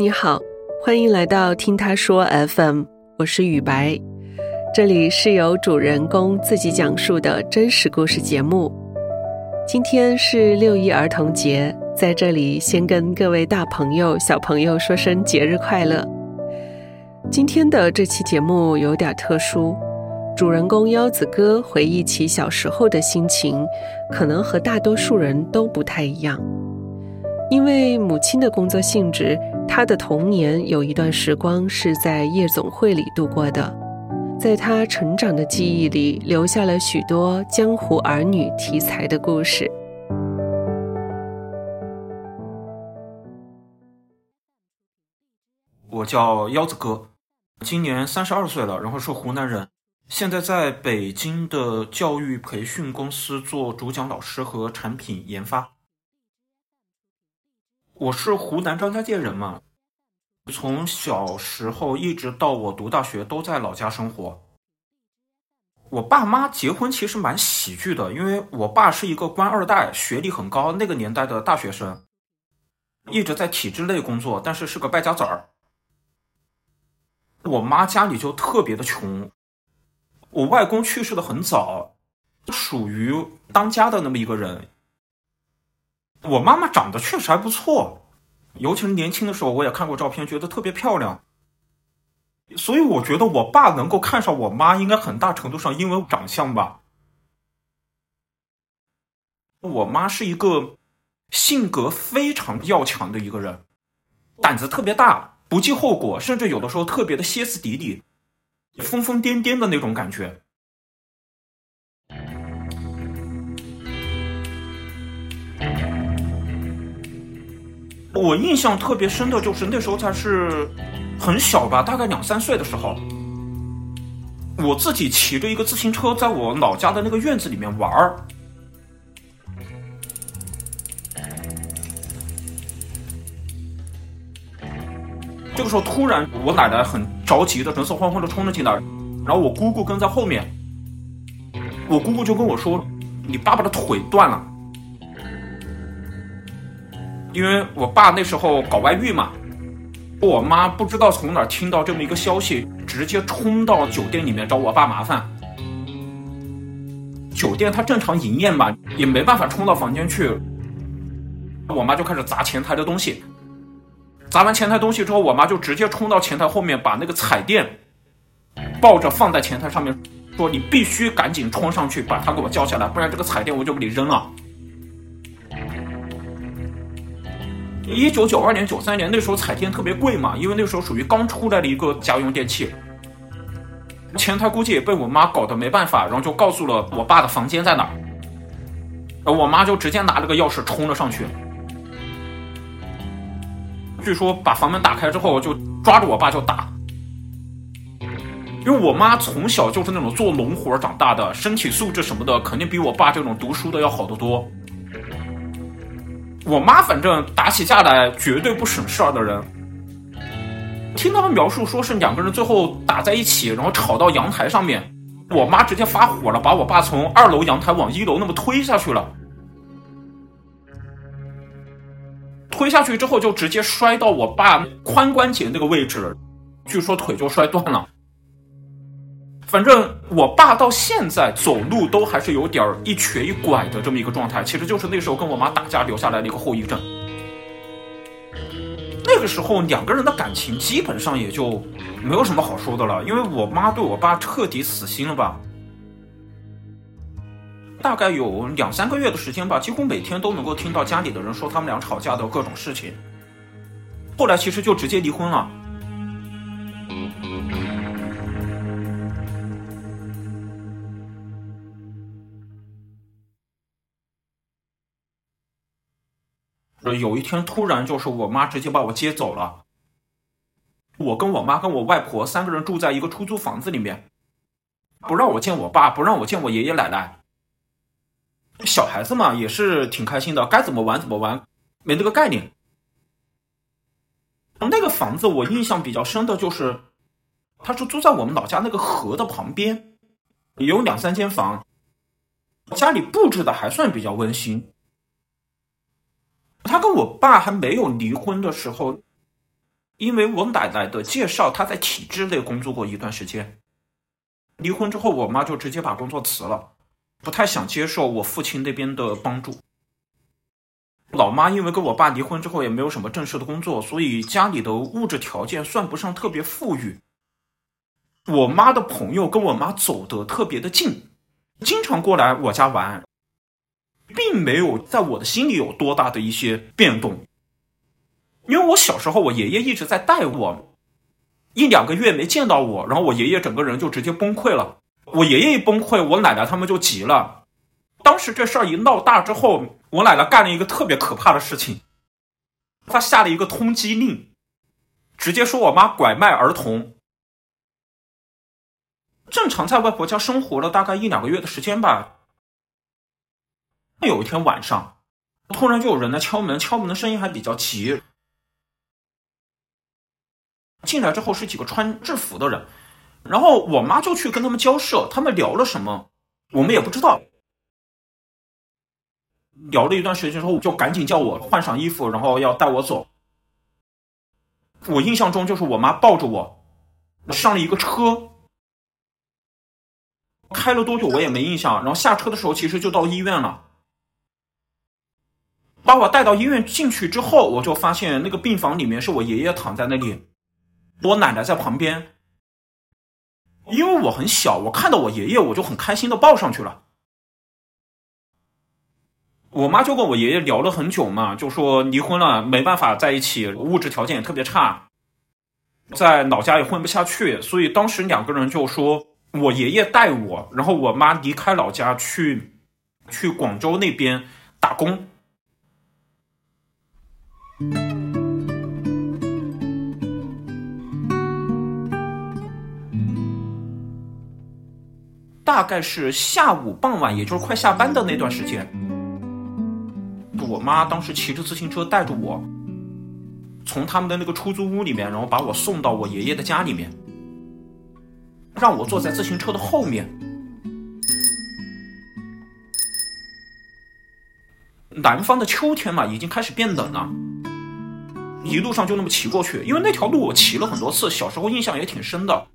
你好，欢迎来到听他说 FM，我是雨白，这里是由主人公自己讲述的真实故事节目。今天是六一儿童节，在这里先跟各位大朋友、小朋友说声节日快乐。今天的这期节目有点特殊，主人公腰子哥回忆起小时候的心情，可能和大多数人都不太一样。因为母亲的工作性质，他的童年有一段时光是在夜总会里度过的，在他成长的记忆里，留下了许多江湖儿女题材的故事。我叫腰子哥，今年三十二岁了，然后是湖南人，现在在北京的教育培训公司做主讲老师和产品研发。我是湖南张家界人嘛，从小时候一直到我读大学都在老家生活。我爸妈结婚其实蛮喜剧的，因为我爸是一个官二代，学历很高，那个年代的大学生，一直在体制内工作，但是是个败家子儿。我妈家里就特别的穷，我外公去世的很早，属于当家的那么一个人。我妈妈长得确实还不错，尤其是年轻的时候，我也看过照片，觉得特别漂亮。所以我觉得我爸能够看上我妈，应该很大程度上因为长相吧。我妈是一个性格非常要强的一个人，胆子特别大，不计后果，甚至有的时候特别的歇斯底里、疯疯癫癫的那种感觉。我印象特别深的就是那时候才是很小吧，大概两三岁的时候，我自己骑着一个自行车在我老家的那个院子里面玩儿。这个时候突然，我奶奶很着急的、神色慌慌的冲了进来，然后我姑姑跟在后面，我姑姑就跟我说：“你爸爸的腿断了。”因为我爸那时候搞外遇嘛，我妈不知道从哪听到这么一个消息，直接冲到酒店里面找我爸麻烦。酒店它正常营业嘛，也没办法冲到房间去。我妈就开始砸前台的东西，砸完前台东西之后，我妈就直接冲到前台后面，把那个彩电抱着放在前台上面，说：“你必须赶紧冲上去把他给我叫下来，不然这个彩电我就给你扔了。”一九九二年、九三年那时候彩电特别贵嘛，因为那时候属于刚出来的一个家用电器。前台估计也被我妈搞得没办法，然后就告诉了我爸的房间在哪儿。我妈就直接拿了个钥匙冲了上去。据说把房门打开之后，就抓着我爸就打。因为我妈从小就是那种做农活长大的，身体素质什么的肯定比我爸这种读书的要好得多。我妈反正打起架来绝对不省事儿的人。听他们描述说是两个人最后打在一起，然后吵到阳台上面，我妈直接发火了，把我爸从二楼阳台往一楼那么推下去了。推下去之后就直接摔到我爸髋关节那个位置，据说腿就摔断了。反正我爸到现在走路都还是有点一瘸一拐的这么一个状态，其实就是那时候跟我妈打架留下来的一个后遗症。那个时候两个人的感情基本上也就没有什么好说的了，因为我妈对我爸彻底死心了吧。大概有两三个月的时间吧，几乎每天都能够听到家里的人说他们俩吵架的各种事情。后来其实就直接离婚了。有一天突然就是我妈直接把我接走了，我跟我妈跟我外婆三个人住在一个出租房子里面，不让我见我爸，不让我见我爷爷奶奶。小孩子嘛也是挺开心的，该怎么玩怎么玩，没那个概念。那个房子我印象比较深的就是，他是租在我们老家那个河的旁边，有两三间房，家里布置的还算比较温馨。他跟我爸还没有离婚的时候，因为我奶奶的介绍，她在体制内工作过一段时间。离婚之后，我妈就直接把工作辞了，不太想接受我父亲那边的帮助。老妈因为跟我爸离婚之后也没有什么正式的工作，所以家里的物质条件算不上特别富裕。我妈的朋友跟我妈走得特别的近，经常过来我家玩，并没有在我的心里有多大的一些变动。因为我小时候，我爷爷一直在带我，一两个月没见到我，然后我爷爷整个人就直接崩溃了。我爷爷一崩溃，我奶奶他们就急了。当时这事儿一闹大之后，我奶奶干了一个特别可怕的事情，她下了一个通缉令，直接说我妈拐卖儿童。正常在外婆家生活了大概一两个月的时间吧。有一天晚上，突然就有人来敲门，敲门的声音还比较急。进来之后是几个穿制服的人，然后我妈就去跟他们交涉，他们聊了什么，我们也不知道。聊了一段时间之后，就赶紧叫我换上衣服，然后要带我走。我印象中就是我妈抱着我上了一个车，开了多久我也没印象。然后下车的时候，其实就到医院了。把我带到医院进去之后，我就发现那个病房里面是我爷爷躺在那里。我奶奶在旁边，因为我很小，我看到我爷爷，我就很开心的抱上去了。我妈就跟我爷爷聊了很久嘛，就说离婚了，没办法在一起，物质条件也特别差，在老家也混不下去，所以当时两个人就说我爷爷带我，然后我妈离开老家去去广州那边打工。大概是下午傍晚，也就是快下班的那段时间，我妈当时骑着自行车带着我，从他们的那个出租屋里面，然后把我送到我爷爷的家里面，让我坐在自行车的后面。南方的秋天嘛，已经开始变冷了，一路上就那么骑过去，因为那条路我骑了很多次，小时候印象也挺深的。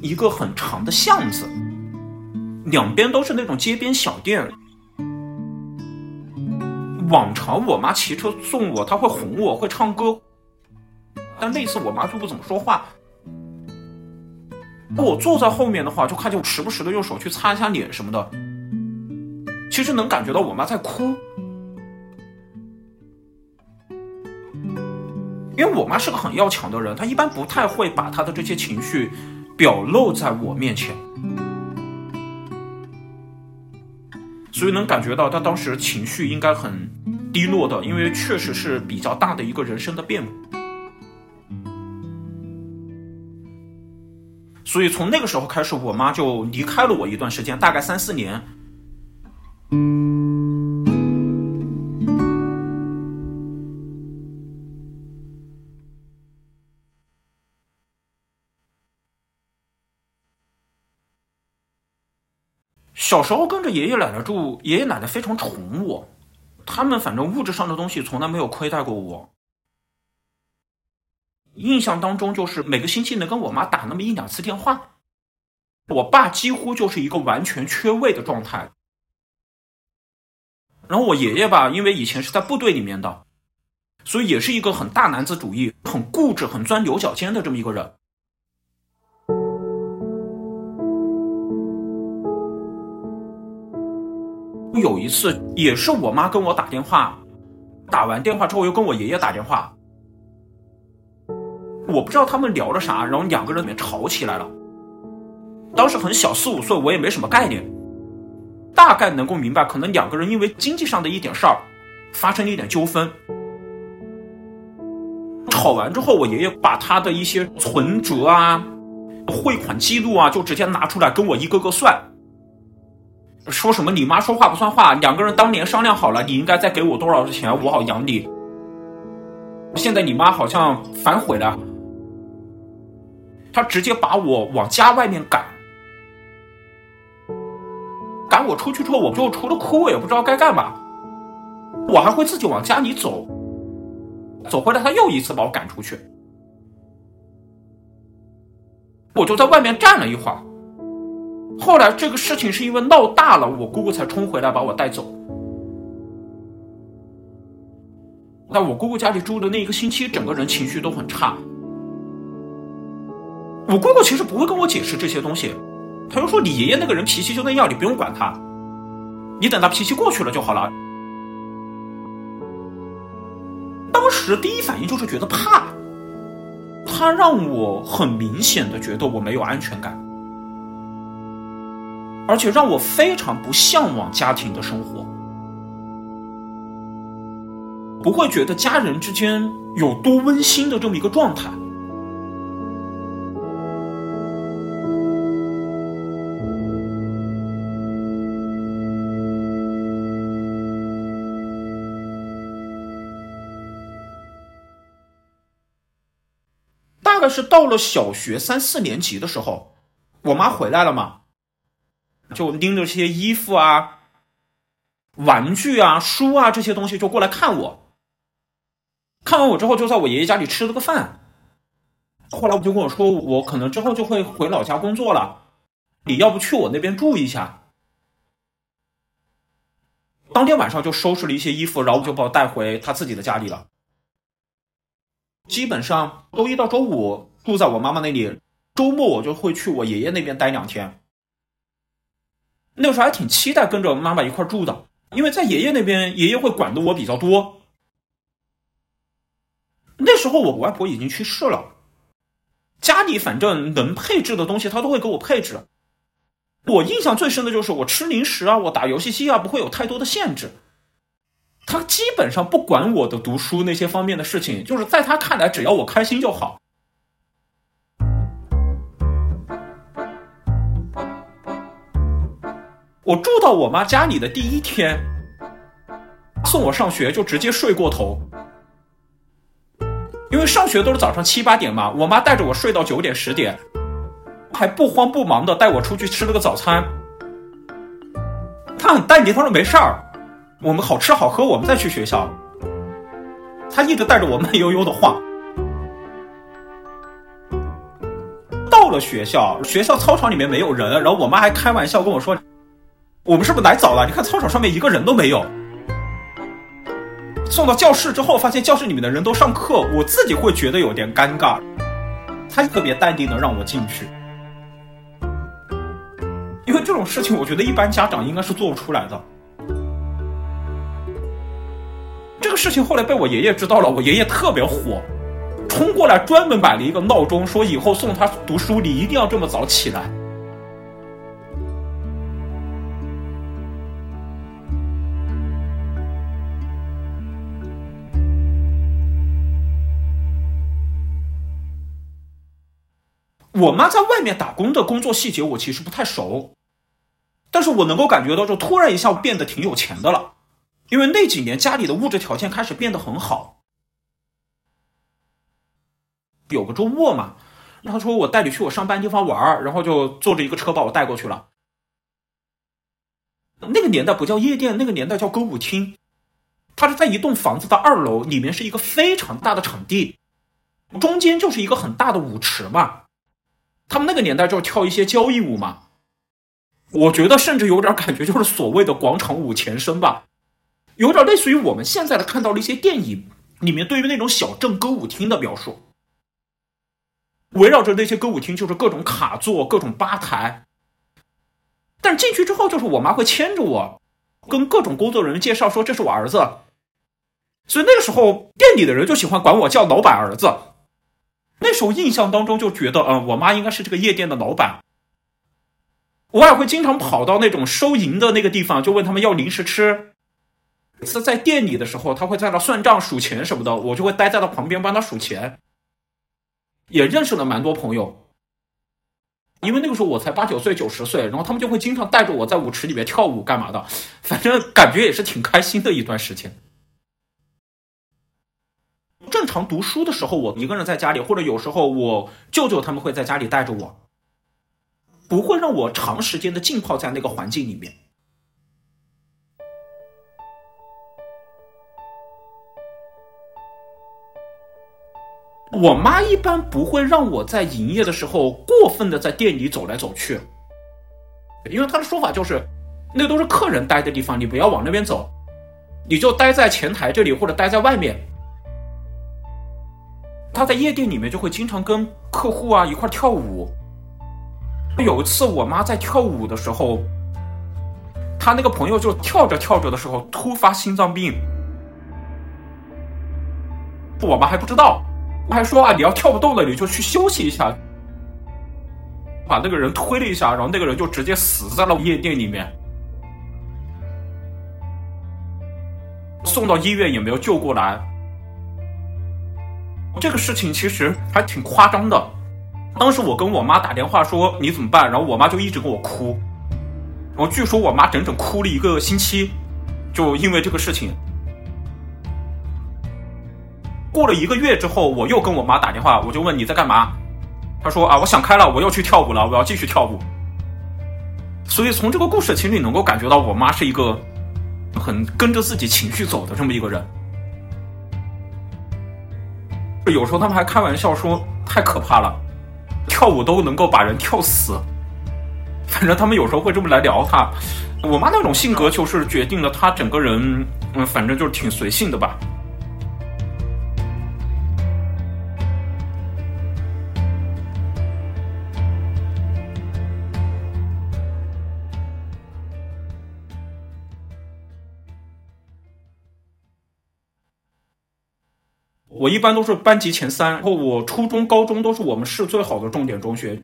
一个很长的巷子，两边都是那种街边小店。往常我妈骑车送我，她会哄我，会唱歌。但那次我妈就不怎么说话。我坐在后面的话，就看见我时不时的用手去擦一下脸什么的。其实能感觉到我妈在哭，因为我妈是个很要强的人，她一般不太会把她的这些情绪。表露在我面前，所以能感觉到她当时情绪应该很低落的，因为确实是比较大的一个人生的变故。所以从那个时候开始，我妈就离开了我一段时间，大概三四年。小时候跟着爷爷奶奶住，爷爷奶奶非常宠我，他们反正物质上的东西从来没有亏待过我。印象当中就是每个星期能跟我妈打那么一两次电话，我爸几乎就是一个完全缺位的状态。然后我爷爷吧，因为以前是在部队里面的，所以也是一个很大男子主义、很固执、很钻牛角尖的这么一个人。有一次也是我妈跟我打电话，打完电话之后又跟我爷爷打电话，我不知道他们聊了啥，然后两个人里面吵起来了。当时很小，四五岁，我也没什么概念，大概能够明白，可能两个人因为经济上的一点事儿发生了一点纠纷。吵完之后，我爷爷把他的一些存折啊、汇款记录啊，就直接拿出来跟我一个个算。说什么你妈说话不算话？两个人当年商量好了，你应该再给我多少钱，我好养你。现在你妈好像反悔了，他直接把我往家外面赶，赶我出去之后，我就除了哭，我也不知道该干嘛。我还会自己往家里走，走回来，他又一次把我赶出去。我就在外面站了一会儿。后来这个事情是因为闹大了，我姑姑才冲回来把我带走。在我姑姑家里住的那一个星期，整个人情绪都很差。我姑姑其实不会跟我解释这些东西，她就说你爷爷那个人脾气就那样，你不用管他，你等他脾气过去了就好了。当时第一反应就是觉得怕，他让我很明显的觉得我没有安全感，而且让我非常不向往家庭的生活，不会觉得家人之间有多温馨的这么一个状态。大概是到了小学三四年级的时候，我妈回来了嘛，就拎着些衣服啊、玩具啊、书啊这些东西就过来看我。看完我之后，就在我爷爷家里吃了个饭。后来我就跟我说，我可能之后就会回老家工作了，你要不去我那边住一下？当天晚上就收拾了一些衣服，然后就把我带回他自己的家里了。基本上周一到周五住在我妈妈那里，周末我就会去我爷爷那边待两天。那个时候还挺期待跟着妈妈一块住的，因为在爷爷那边，爷爷会管的我比较多。那时候我外婆已经去世了，家里反正能配置的东西，他都会给我配置。我印象最深的就是我吃零食啊，我打游戏机啊，不会有太多的限制。他基本上不管我的读书那些方面的事情，就是在他看来，只要我开心就好。我住到我妈家里的第一天，送我上学就直接睡过头，因为上学都是早上七八点嘛，我妈带着我睡到九点十点，还不慌不忙的带我出去吃了个早餐。他很淡定，他说没事儿。我们好吃好喝，我们再去学校。他一直带着我慢悠悠的晃。到了学校，学校操场里面没有人，然后我妈还开玩笑跟我说：“我们是不是来早了？你看操场上面一个人都没有。”送到教室之后，发现教室里面的人都上课，我自己会觉得有点尴尬。他特别淡定的让我进去，因为这种事情，我觉得一般家长应该是做不出来的。这个事情后来被我爷爷知道了，我爷爷特别火，冲过来专门买了一个闹钟，说以后送他读书，你一定要这么早起来。我妈在外面打工的工作细节我其实不太熟，但是我能够感觉到，就突然一下变得挺有钱的了。因为那几年家里的物质条件开始变得很好，有个周末嘛，他说我带你去我上班地方玩然后就坐着一个车把我带过去了。那个年代不叫夜店，那个年代叫歌舞厅，它是在一栋房子的二楼，里面是一个非常大的场地，中间就是一个很大的舞池嘛。他们那个年代就是跳一些交谊舞嘛，我觉得甚至有点感觉就是所谓的广场舞前身吧。有点类似于我们现在的看到了一些电影里面对于那种小镇歌舞厅的描述，围绕着那些歌舞厅就是各种卡座、各种吧台。但进去之后，就是我妈会牵着我，跟各种工作人员介绍说这是我儿子。所以那个时候店里的人就喜欢管我叫老板儿子。那时候印象当中就觉得，嗯，我妈应该是这个夜店的老板。我也会经常跑到那种收银的那个地方，就问他们要零食吃。每次在店里的时候，他会在那算账、数钱什么的，我就会待在他旁边帮他数钱。也认识了蛮多朋友，因为那个时候我才八九岁、九十岁，然后他们就会经常带着我在舞池里面跳舞干嘛的，反正感觉也是挺开心的一段时间。正常读书的时候，我一个人在家里，或者有时候我舅舅他们会在家里带着我，不会让我长时间的浸泡在那个环境里面。我妈一般不会让我在营业的时候过分的在店里走来走去，因为她的说法就是，那都是客人待的地方，你不要往那边走，你就待在前台这里或者待在外面。她在夜店里面就会经常跟客户啊一块跳舞。有一次我妈在跳舞的时候，她那个朋友就跳着跳着的时候突发心脏病，我妈还不知道。我还说啊，你要跳不动了，你就去休息一下。把那个人推了一下，然后那个人就直接死在了夜店里面，送到医院也没有救过来。这个事情其实还挺夸张的。当时我跟我妈打电话说你怎么办，然后我妈就一直跟我哭，然后据说我妈整整哭了一个星期，就因为这个事情。过了一个月之后，我又跟我妈打电话，我就问你在干嘛？她说啊，我想开了，我要去跳舞了，我要继续跳舞。所以从这个故事其实你能够感觉到，我妈是一个很跟着自己情绪走的这么一个人。有时候他们还开玩笑说，太可怕了，跳舞都能够把人跳死。反正他们有时候会这么来聊他。我妈那种性格就是决定了她整个人，嗯，反正就是挺随性的吧。我一般都是班级前三，然后我初中、高中都是我们市最好的重点中学。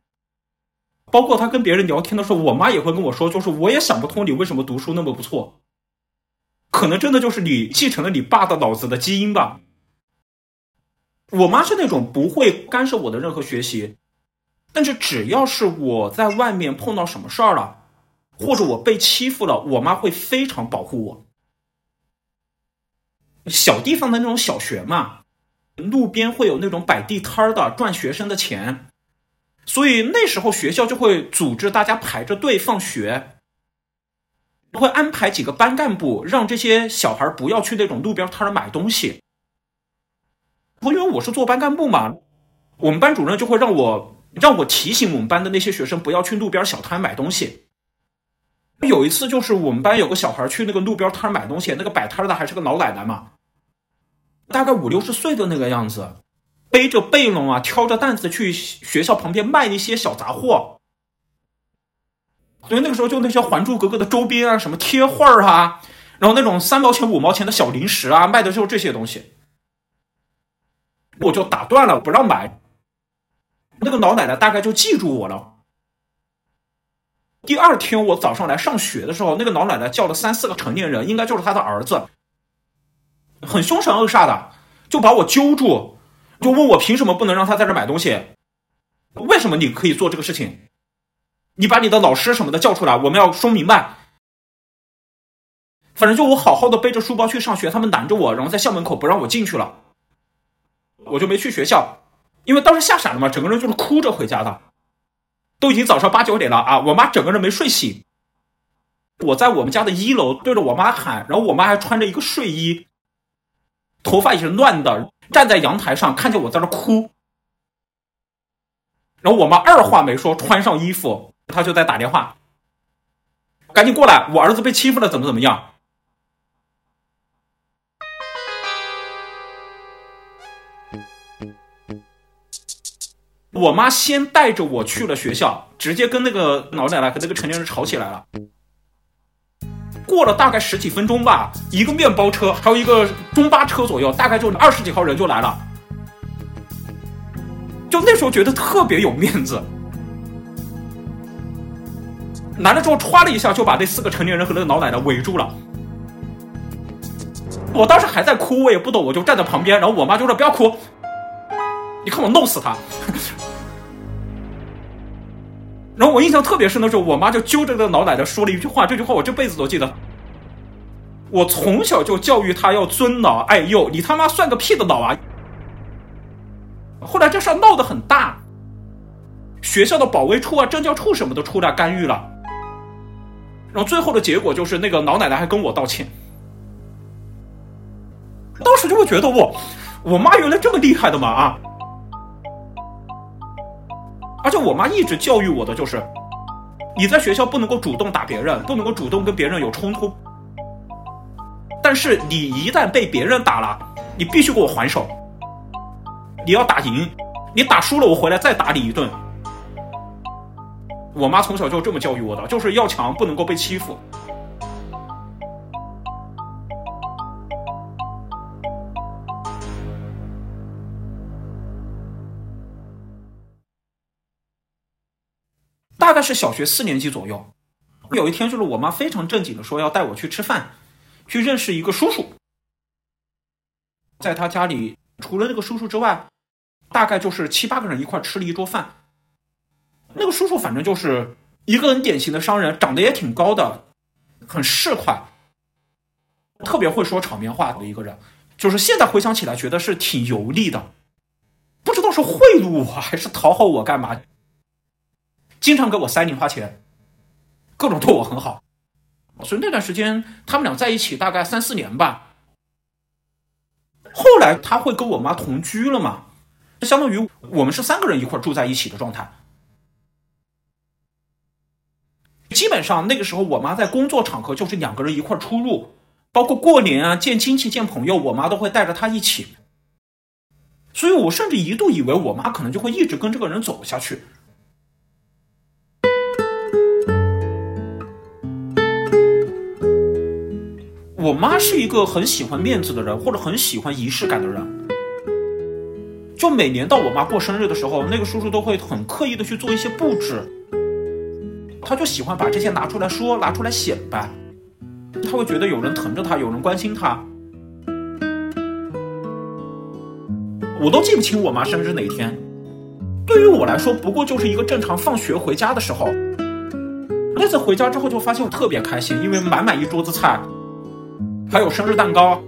包括他跟别人聊天的时候，我妈也会跟我说，就是我也想不通你为什么读书那么不错，可能真的就是你继承了你爸的脑子的基因吧。我妈是那种不会干涉我的任何学习，但是只要是我在外面碰到什么事儿了，或者我被欺负了，我妈会非常保护我。小地方的那种小学嘛。路边会有那种摆地摊的赚学生的钱，所以那时候学校就会组织大家排着队放学，会安排几个班干部让这些小孩不要去那种路边摊买东西。因为我是做班干部嘛，我们班主任就会让我让我提醒我们班的那些学生不要去路边小摊买东西。有一次就是我们班有个小孩去那个路边摊买东西，那个摆摊的还是个老奶奶嘛。大概五六十岁的那个样子，背着背篓啊，挑着担子去学校旁边卖一些小杂货。所以那个时候就那些《还珠格格》的周边啊，什么贴画啊，然后那种三毛钱、五毛钱的小零食啊，卖的就是这些东西。我就打断了，不让买。那个老奶奶大概就记住我了。第二天我早上来上学的时候，那个老奶奶叫了三四个成年人，应该就是她的儿子。很凶神恶煞的，就把我揪住，就问我凭什么不能让他在这买东西？为什么你可以做这个事情？你把你的老师什么的叫出来，我们要说明白。反正就我好好的背着书包去上学，他们拦着我，然后在校门口不让我进去了，我就没去学校，因为当时吓傻了嘛，整个人就是哭着回家的，都已经早上八九点了啊，我妈整个人没睡醒，我在我们家的一楼对着我妈喊，然后我妈还穿着一个睡衣。头发也是乱的，站在阳台上看见我在那哭，然后我妈二话没说，穿上衣服，她就在打电话，赶紧过来，我儿子被欺负了，怎么怎么样？我妈先带着我去了学校，直接跟那个老奶奶和那个成年人吵起来了。过了大概十几分钟吧，一个面包车，还有一个中巴车左右，大概就二十几号人就来了。就那时候觉得特别有面子，来了之后歘了一下就把那四个成年人和那个老奶奶围住了。我当时还在哭，我也不懂，我就站在旁边，然后我妈就说：“不要哭，你看我弄死他。”然后我印象特别深的时候，我妈就揪着那个老奶奶说了一句话，这句话我这辈子都记得。我从小就教育她要尊老爱幼，你他妈算个屁的老啊！后来这事闹得很大，学校的保卫处啊、政教处什么的出来干预了。然后最后的结果就是那个老奶奶还跟我道歉。当时就会觉得我，我妈原来这么厉害的嘛啊！而且我妈一直教育我的就是，你在学校不能够主动打别人，不能够主动跟别人有冲突。但是你一旦被别人打了，你必须给我还手。你要打赢，你打输了，我回来再打你一顿。我妈从小就这么教育我的，就是要强，不能够被欺负。概是小学四年级左右，有一天，就是我妈非常正经的说要带我去吃饭，去认识一个叔叔。在他家里，除了那个叔叔之外，大概就是七八个人一块吃了一桌饭。那个叔叔反正就是一个很典型的商人，长得也挺高的，很市侩，特别会说场面话的一个人。就是现在回想起来，觉得是挺油腻的，不知道是贿赂我还是讨好我干嘛。经常给我塞零花钱，各种对我很好，所以那段时间他们俩在一起大概三四年吧。后来他会跟我妈同居了嘛，相当于我们是三个人一块住在一起的状态。基本上那个时候，我妈在工作场合就是两个人一块出入，包括过年啊、见亲戚、见朋友，我妈都会带着他一起。所以我甚至一度以为我妈可能就会一直跟这个人走下去。我妈是一个很喜欢面子的人，或者很喜欢仪式感的人。就每年到我妈过生日的时候，那个叔叔都会很刻意的去做一些布置。他就喜欢把这些拿出来说，拿出来显摆。他会觉得有人疼着他，有人关心他。我都记不清我妈生日哪天。对于我来说，不过就是一个正常放学回家的时候。那次回家之后，就发现我特别开心，因为满满一桌子菜。还有生日蛋糕，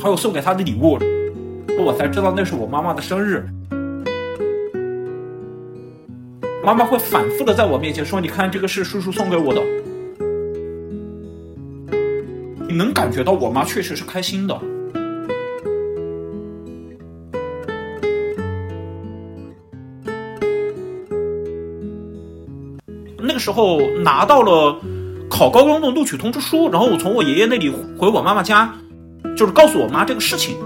还有送给他的礼物，我才知道那是我妈妈的生日。妈妈会反复的在我面前说：“你看，这个是叔叔送给我的。”你能感觉到我妈确实是开心的。那个时候拿到了。考高中的录取通知书，然后我从我爷爷那里回我妈妈家，就是告诉我妈这个事情。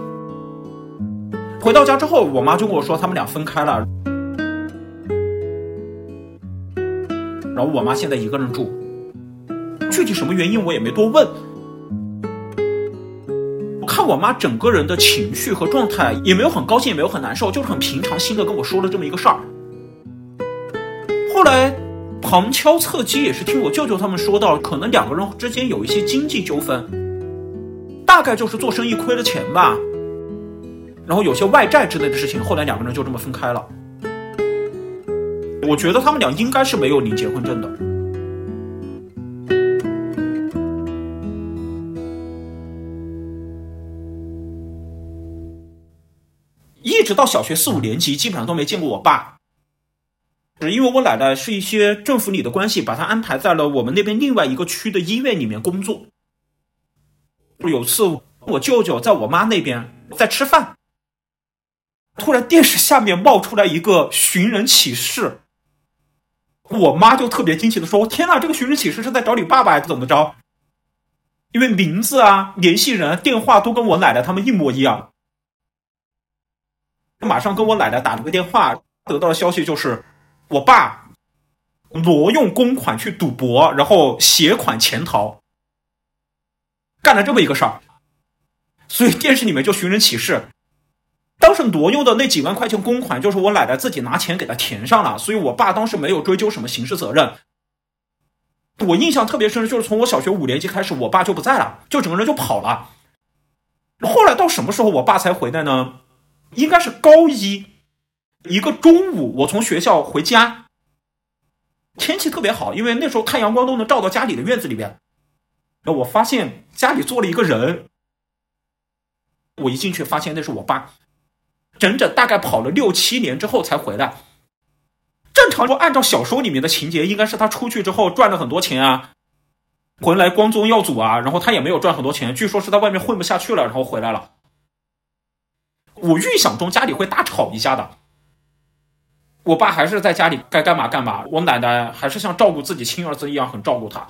回到家之后，我妈就跟我说他们俩分开了，然后我妈现在一个人住，具体什么原因我也没多问。看我妈整个人的情绪和状态，也没有很高兴，也没有很难受，就是很平常心的跟我说了这么一个事儿。后来。旁敲侧击也是听我舅舅他们说到，可能两个人之间有一些经济纠纷，大概就是做生意亏了钱吧，然后有些外债之类的事情，后来两个人就这么分开了。我觉得他们俩应该是没有领结婚证的。一直到小学四五年级，基本上都没见过我爸。是因为我奶奶是一些政府里的关系，把她安排在了我们那边另外一个区的医院里面工作。有次我舅舅在我妈那边在吃饭，突然电视下面冒出来一个寻人启事，我妈就特别惊奇的说：“天呐，这个寻人启事是在找你爸爸还是怎么着？”因为名字啊、联系人、电话都跟我奶奶他们一模一样，马上跟我奶奶打了个电话，得到的消息就是。我爸挪用公款去赌博，然后携款潜逃，干了这么一个事儿，所以电视里面就寻人启事。当时挪用的那几万块钱公款，就是我奶奶自己拿钱给他填上了，所以我爸当时没有追究什么刑事责任。我印象特别深，就是从我小学五年级开始，我爸就不在了，就整个人就跑了。后来到什么时候我爸才回来呢？应该是高一。一个中午，我从学校回家，天气特别好，因为那时候太阳光都能照到家里的院子里边。然后我发现家里坐了一个人，我一进去发现那是我爸，整整大概跑了六七年之后才回来。正常说，按照小说里面的情节，应该是他出去之后赚了很多钱啊，回来光宗耀祖啊，然后他也没有赚很多钱，据说是在外面混不下去了，然后回来了。我预想中家里会大吵一架的。我爸还是在家里该干嘛干嘛，我奶奶还是像照顾自己亲儿子一样很照顾他。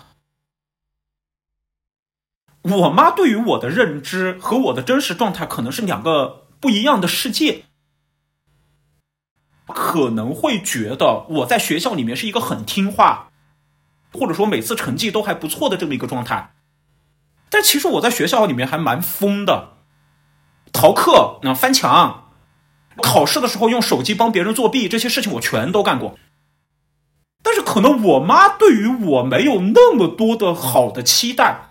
我妈对于我的认知和我的真实状态可能是两个不一样的世界，可能会觉得我在学校里面是一个很听话，或者说每次成绩都还不错的这么一个状态，但其实我在学校里面还蛮疯的，逃课、那翻墙、考试的时候用手机帮别人作弊，这些事情我全都干过。但是可能我妈对于我没有那么多的好的期待。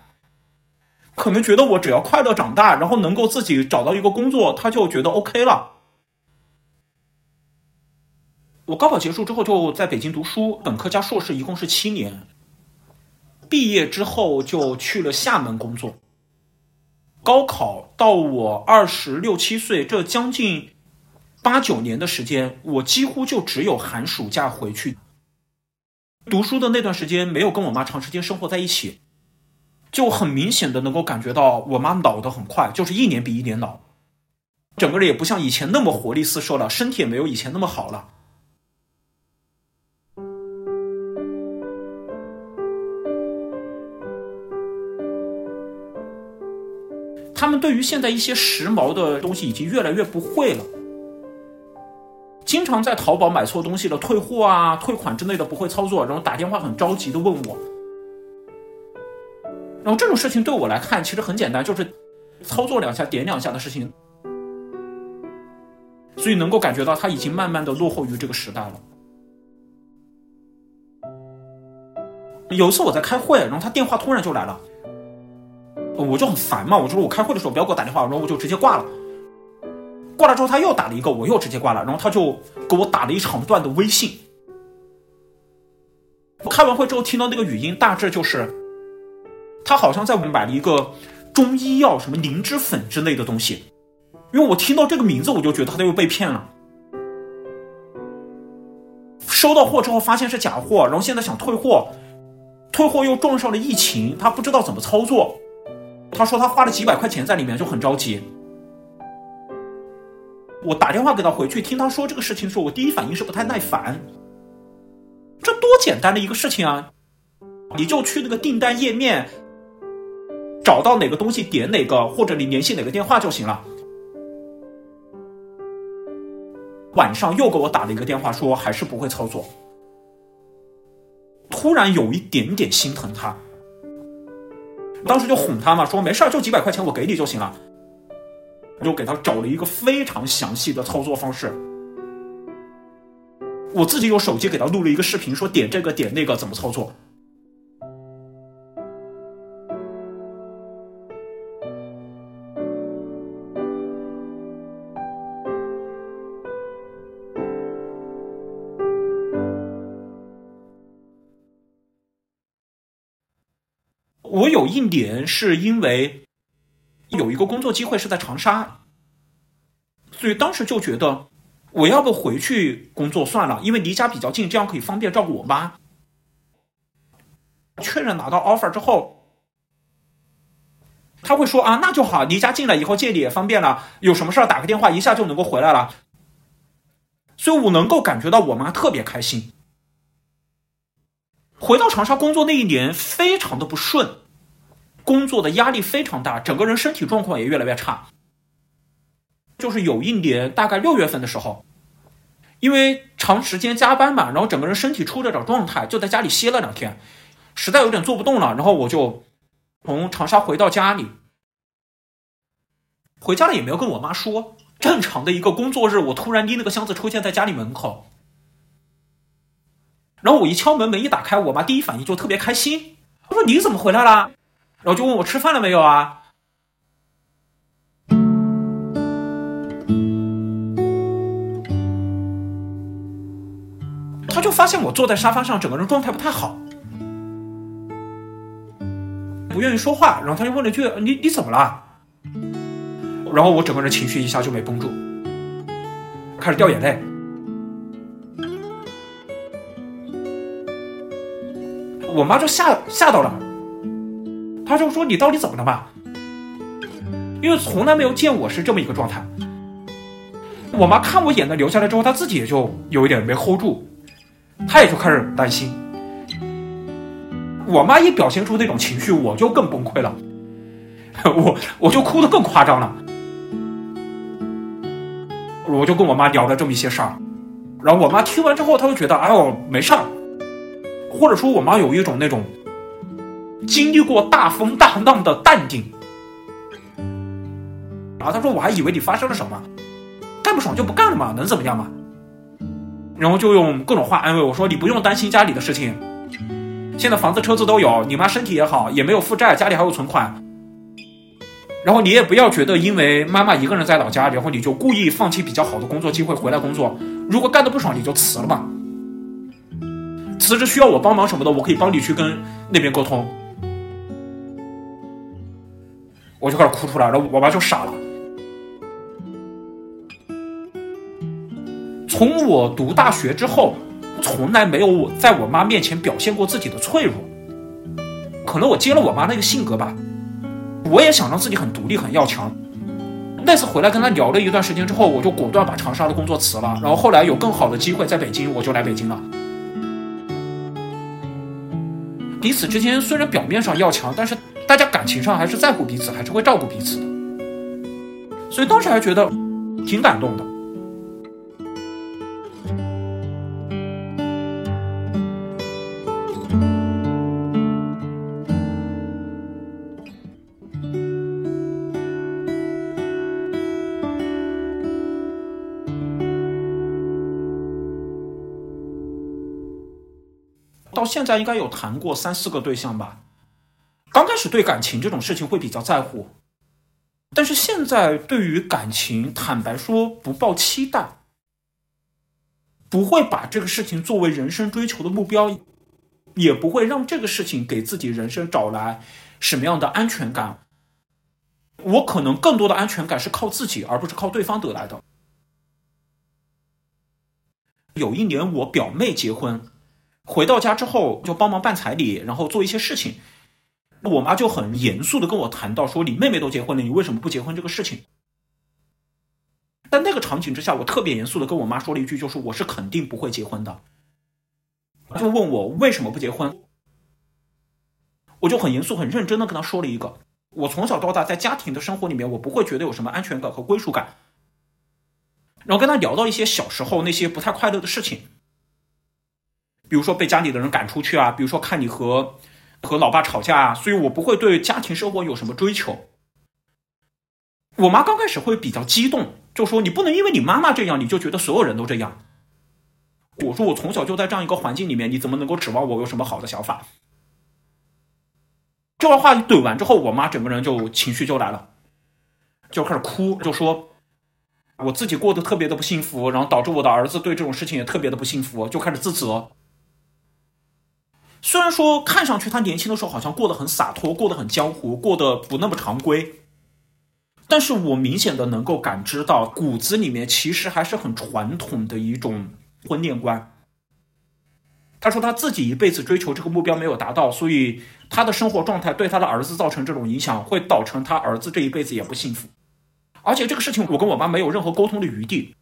可能觉得我只要快乐长大，然后能够自己找到一个工作，她就觉得 OK 了。我高考结束之后就在北京读书，本科加硕士一共是七年。毕业之后就去了厦门工作。高考到我二十六七岁，这将近八九年的时间，我几乎就只有寒暑假回去。读书的那段时间，没有跟我妈长时间生活在一起。就很明显的能够感觉到我妈老的很快，就是一年比一年老，整个人也不像以前那么活力四射了，身体也没有以前那么好了。他们对于现在一些时髦的东西已经越来越不会了，经常在淘宝买错东西了退货啊、退款之类的不会操作，然后打电话很着急的问我。然后这种事情对我来看其实很简单，就是操作两下、点两下的事情，所以能够感觉到他已经慢慢的落后于这个时代了。有一次我在开会，然后他电话突然就来了，我就很烦嘛，我就说我开会的时候不要给我打电话，然后我就直接挂了。挂了之后他又打了一个，我又直接挂了，然后他就给我打了一长段的微信。开完会之后听到那个语音，大致就是。他好像在我们买了一个中医药，什么灵芝粉之类的东西，因为我听到这个名字，我就觉得他又被骗了。收到货之后发现是假货，然后现在想退货，退货又撞上了疫情，他不知道怎么操作。他说他花了几百块钱在里面，就很着急。我打电话给他回去，听他说这个事情的时候，我第一反应是不太耐烦。这多简单的一个事情啊，你就去那个订单页面。找到哪个东西点哪个，或者你联系哪个电话就行了。晚上又给我打了一个电话，说还是不会操作。突然有一点点心疼他，当时就哄他嘛，说没事就几百块钱我给你就行了。就给他找了一个非常详细的操作方式，我自己用手机给他录了一个视频，说点这个点那个怎么操作。我有一年是因为有一个工作机会是在长沙，所以当时就觉得我要不回去工作算了，因为离家比较近，这样可以方便照顾我妈。确认拿到 offer 之后，他会说啊，那就好，离家近了，以后借你也方便了，有什么事儿打个电话一下就能够回来了。所以我能够感觉到我妈特别开心。回到长沙工作那一年，非常的不顺，工作的压力非常大，整个人身体状况也越来越差。就是有一年，大概六月份的时候，因为长时间加班嘛，然后整个人身体出了点状态，就在家里歇了两天，实在有点做不动了，然后我就从长沙回到家里。回家了也没有跟我妈说，正常的一个工作日，我突然拎了个箱子出现在家里门口。然后我一敲门，门一打开，我妈第一反应就特别开心，她说：“你怎么回来了？”然后就问我吃饭了没有啊？他就发现我坐在沙发上，整个人状态不太好，不愿意说话。然后他就问了一句：“你你怎么了？”然后我整个人情绪一下就没绷住，开始掉眼泪。我妈就吓吓到了，她就说：“你到底怎么了嘛？”因为从来没有见我是这么一个状态。我妈看我眼泪流下来之后，她自己也就有一点没 hold 住，她也就开始担心。我妈一表现出那种情绪，我就更崩溃了，我我就哭得更夸张了。我就跟我妈聊了这么一些事儿，然后我妈听完之后，她就觉得哎呦没事儿，或者说我妈有一种那种经历过大风大浪的淡定。然后他说我还以为你发生了什么，干不爽就不干了嘛，能怎么样嘛？然后就用各种话安慰我说你不用担心家里的事情，现在房子车子都有，你妈身体也好，也没有负债，家里还有存款。然后你也不要觉得，因为妈妈一个人在老家，然后你就故意放弃比较好的工作机会回来工作。如果干的不爽，你就辞了吧。辞职需要我帮忙什么的，我可以帮你去跟那边沟通。我就开始哭出来，了我妈就傻了。从我读大学之后，从来没有我在我妈面前表现过自己的脆弱。可能我接了我妈那个性格吧。我也想让自己很独立、很要强。那次回来跟她聊了一段时间之后，我就果断把长沙的工作辞了。然后后来有更好的机会在北京，我就来北京了。彼此之间虽然表面上要强，但是大家感情上还是在乎彼此，还是会照顾彼此的。所以当时还觉得挺感动的。到现在应该有谈过三四个对象吧。开始对感情这种事情会比较在乎，但是现在对于感情，坦白说不抱期待，不会把这个事情作为人生追求的目标，也不会让这个事情给自己人生找来什么样的安全感。我可能更多的安全感是靠自己，而不是靠对方得来的。有一年我表妹结婚。回到家之后就帮忙办彩礼，然后做一些事情。我妈就很严肃的跟我谈到说：“你妹妹都结婚了，你为什么不结婚？”这个事情。在那个场景之下，我特别严肃的跟我妈说了一句：“就是我是肯定不会结婚的。”就问我为什么不结婚，我就很严肃、很认真的跟她说了一个：我从小到大在家庭的生活里面，我不会觉得有什么安全感和归属感。然后跟她聊到一些小时候那些不太快乐的事情。比如说被家里的人赶出去啊，比如说看你和和老爸吵架啊，所以我不会对家庭生活有什么追求。我妈刚开始会比较激动，就说你不能因为你妈妈这样，你就觉得所有人都这样。我说我从小就在这样一个环境里面，你怎么能够指望我有什么好的想法？这段话一怼完之后，我妈整个人就情绪就来了，就开始哭，就说我自己过得特别的不幸福，然后导致我的儿子对这种事情也特别的不幸福，就开始自责。虽然说看上去他年轻的时候好像过得很洒脱，过得很江湖，过得不那么常规，但是我明显的能够感知到骨子里面其实还是很传统的一种婚恋观。他说他自己一辈子追求这个目标没有达到，所以他的生活状态对他的儿子造成这种影响，会导成他儿子这一辈子也不幸福。而且这个事情我跟我妈没有任何沟通的余地。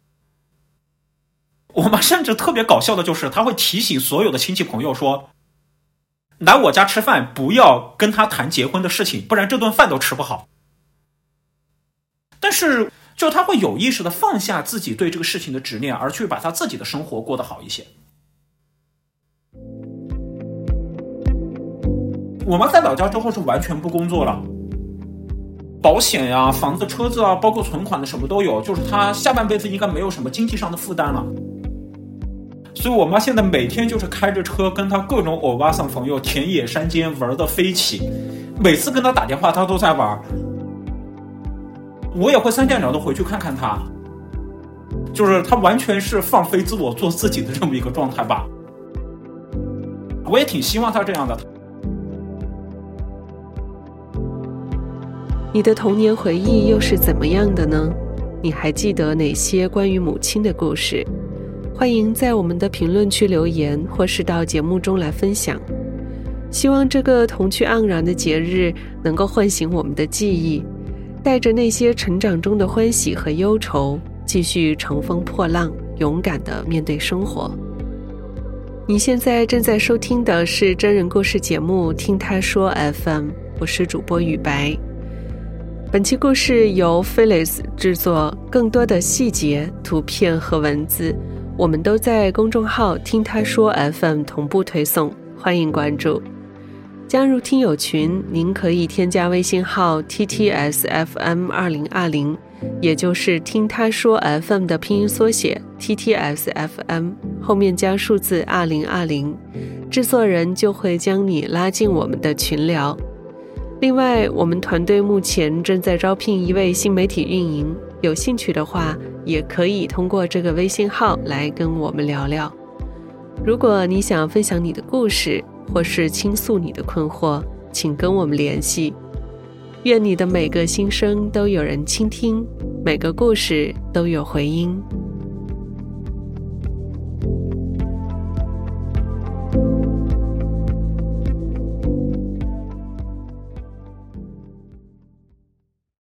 我妈甚至特别搞笑的就是，她会提醒所有的亲戚朋友说。来我家吃饭，不要跟他谈结婚的事情，不然这顿饭都吃不好。但是，就他会有意识的放下自己对这个事情的执念，而去把他自己的生活过得好一些。我妈在老家之后是完全不工作了，保险呀、房子、车子啊，包括存款的什么都有，就是她下半辈子应该没有什么经济上的负担了。所以，我妈现在每天就是开着车，跟她各种欧巴桑朋友田野山间玩的飞起。每次跟她打电话，她都在玩。我也会三天两头回去看看她，就是她完全是放飞自我，做自己的这么一个状态吧。我也挺希望她这样的。你的童年回忆又是怎么样的呢？你还记得哪些关于母亲的故事？欢迎在我们的评论区留言，或是到节目中来分享。希望这个童趣盎然的节日能够唤醒我们的记忆，带着那些成长中的欢喜和忧愁，继续乘风破浪，勇敢的面对生活。你现在正在收听的是真人故事节目《听他说 FM》，我是主播雨白。本期故事由 Phyllis 制作，更多的细节、图片和文字，我们都在公众号“听他说 FM” 同步推送，欢迎关注。加入听友群，您可以添加微信号 ttsfm 二零二零，也就是听他说 FM 的拼音缩写 ttsfm 后面加数字二零二零，制作人就会将你拉进我们的群聊。另外，我们团队目前正在招聘一位新媒体运营，有兴趣的话，也可以通过这个微信号来跟我们聊聊。如果你想分享你的故事，或是倾诉你的困惑，请跟我们联系。愿你的每个心声都有人倾听，每个故事都有回音。